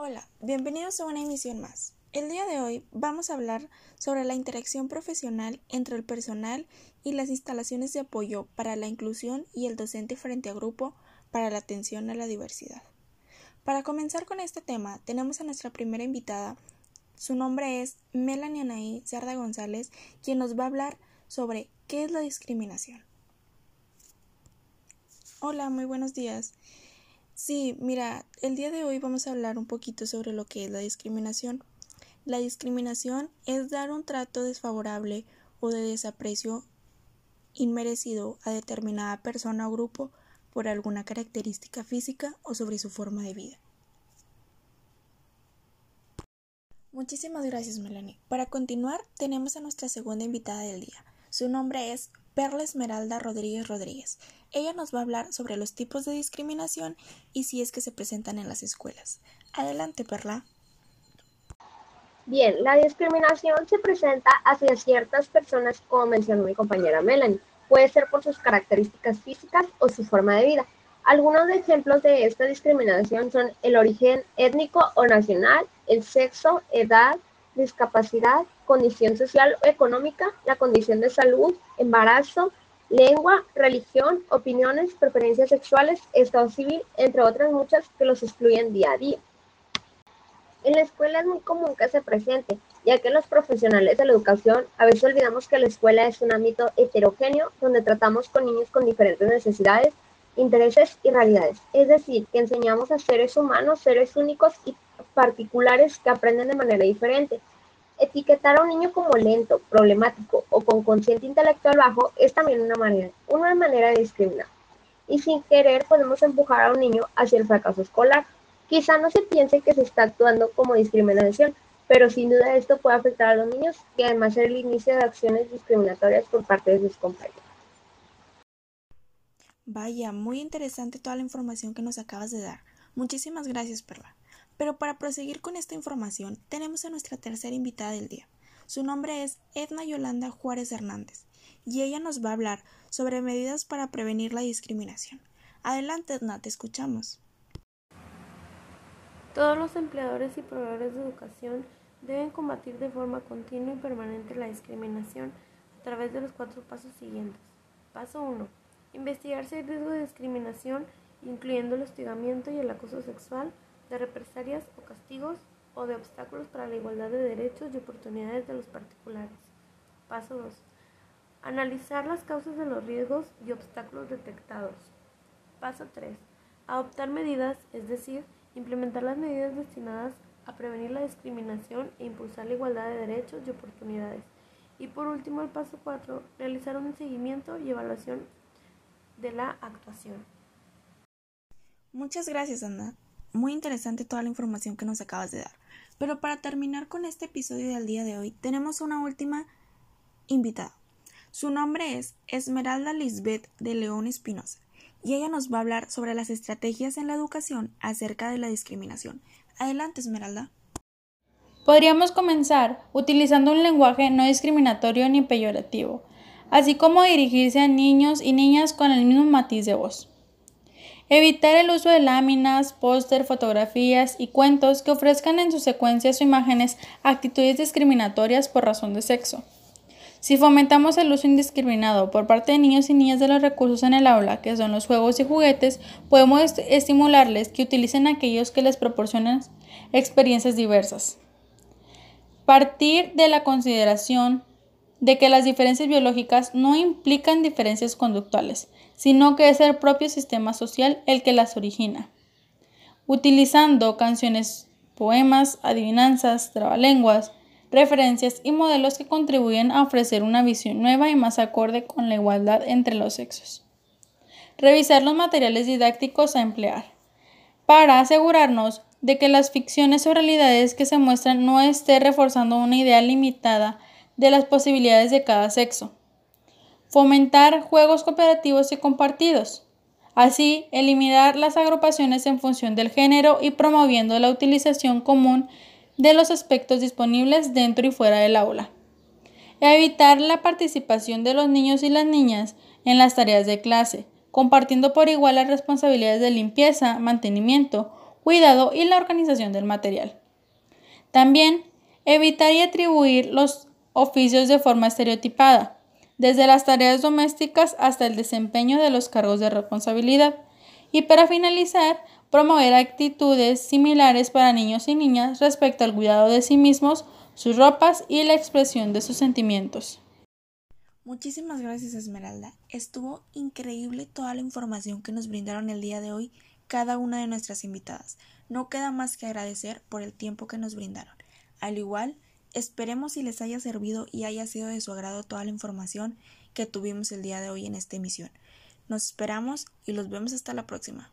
Hola, bienvenidos a una emisión más. El día de hoy vamos a hablar sobre la interacción profesional entre el personal y las instalaciones de apoyo para la inclusión y el docente frente a grupo para la atención a la diversidad. Para comenzar con este tema, tenemos a nuestra primera invitada. Su nombre es Melanie Anaí Cerda González, quien nos va a hablar sobre qué es la discriminación. Hola, muy buenos días. Sí, mira, el día de hoy vamos a hablar un poquito sobre lo que es la discriminación. La discriminación es dar un trato desfavorable o de desaprecio inmerecido a determinada persona o grupo por alguna característica física o sobre su forma de vida. Muchísimas gracias, Melanie. Para continuar, tenemos a nuestra segunda invitada del día. Su nombre es Perla Esmeralda Rodríguez Rodríguez. Ella nos va a hablar sobre los tipos de discriminación y si es que se presentan en las escuelas. Adelante, Perla. Bien, la discriminación se presenta hacia ciertas personas, como mencionó mi compañera Melanie. Puede ser por sus características físicas o su forma de vida. Algunos ejemplos de esta discriminación son el origen étnico o nacional, el sexo, edad, discapacidad, condición social o económica, la condición de salud, embarazo, lengua, religión, opiniones, preferencias sexuales, estado civil, entre otras muchas que los excluyen día a día. En la escuela es muy común que se presente, ya que los profesionales de la educación a veces olvidamos que la escuela es un ámbito heterogéneo donde tratamos con niños con diferentes necesidades, intereses y realidades. Es decir, que enseñamos a seres humanos, seres únicos y particulares que aprenden de manera diferente. Etiquetar a un niño como lento, problemático o con consciente intelectual bajo es también una manera, una manera de discriminar. Y sin querer podemos empujar a un niño hacia el fracaso escolar. Quizá no se piense que se está actuando como discriminación, pero sin duda esto puede afectar a los niños y además ser el inicio de acciones discriminatorias por parte de sus compañeros. Vaya, muy interesante toda la información que nos acabas de dar. Muchísimas gracias, Perla. Pero para proseguir con esta información, tenemos a nuestra tercera invitada del día. Su nombre es Edna Yolanda Juárez Hernández, y ella nos va a hablar sobre medidas para prevenir la discriminación. Adelante, Edna, te escuchamos. Todos los empleadores y proveedores de educación deben combatir de forma continua y permanente la discriminación a través de los cuatro pasos siguientes. Paso 1. Investigar si hay riesgo de discriminación, incluyendo el hostigamiento y el acoso sexual, de represalias o castigos o de obstáculos para la igualdad de derechos y oportunidades de los particulares. Paso 2. Analizar las causas de los riesgos y obstáculos detectados. Paso 3. Adoptar medidas, es decir, implementar las medidas destinadas a prevenir la discriminación e impulsar la igualdad de derechos y oportunidades. Y por último, el paso 4, realizar un seguimiento y evaluación de la actuación. Muchas gracias, Ana. Muy interesante toda la información que nos acabas de dar. Pero para terminar con este episodio del día de hoy, tenemos una última invitada. Su nombre es Esmeralda Lisbeth de León Espinosa y ella nos va a hablar sobre las estrategias en la educación acerca de la discriminación. Adelante, Esmeralda. Podríamos comenzar utilizando un lenguaje no discriminatorio ni peyorativo, así como dirigirse a niños y niñas con el mismo matiz de voz. Evitar el uso de láminas, póster, fotografías y cuentos que ofrezcan en sus secuencias o imágenes actitudes discriminatorias por razón de sexo. Si fomentamos el uso indiscriminado por parte de niños y niñas de los recursos en el aula, que son los juegos y juguetes, podemos estimularles que utilicen aquellos que les proporcionan experiencias diversas. Partir de la consideración de que las diferencias biológicas no implican diferencias conductuales, sino que es el propio sistema social el que las origina. Utilizando canciones, poemas, adivinanzas, trabalenguas, referencias y modelos que contribuyen a ofrecer una visión nueva y más acorde con la igualdad entre los sexos. Revisar los materiales didácticos a emplear. Para asegurarnos de que las ficciones o realidades que se muestran no esté reforzando una idea limitada de las posibilidades de cada sexo. Fomentar juegos cooperativos y compartidos. Así, eliminar las agrupaciones en función del género y promoviendo la utilización común de los aspectos disponibles dentro y fuera del aula. Evitar la participación de los niños y las niñas en las tareas de clase, compartiendo por igual las responsabilidades de limpieza, mantenimiento cuidado y la organización del material. También evitar y atribuir los oficios de forma estereotipada, desde las tareas domésticas hasta el desempeño de los cargos de responsabilidad. Y para finalizar, promover actitudes similares para niños y niñas respecto al cuidado de sí mismos, sus ropas y la expresión de sus sentimientos. Muchísimas gracias Esmeralda. Estuvo increíble toda la información que nos brindaron el día de hoy cada una de nuestras invitadas. No queda más que agradecer por el tiempo que nos brindaron. Al igual, esperemos si les haya servido y haya sido de su agrado toda la información que tuvimos el día de hoy en esta emisión. Nos esperamos y los vemos hasta la próxima.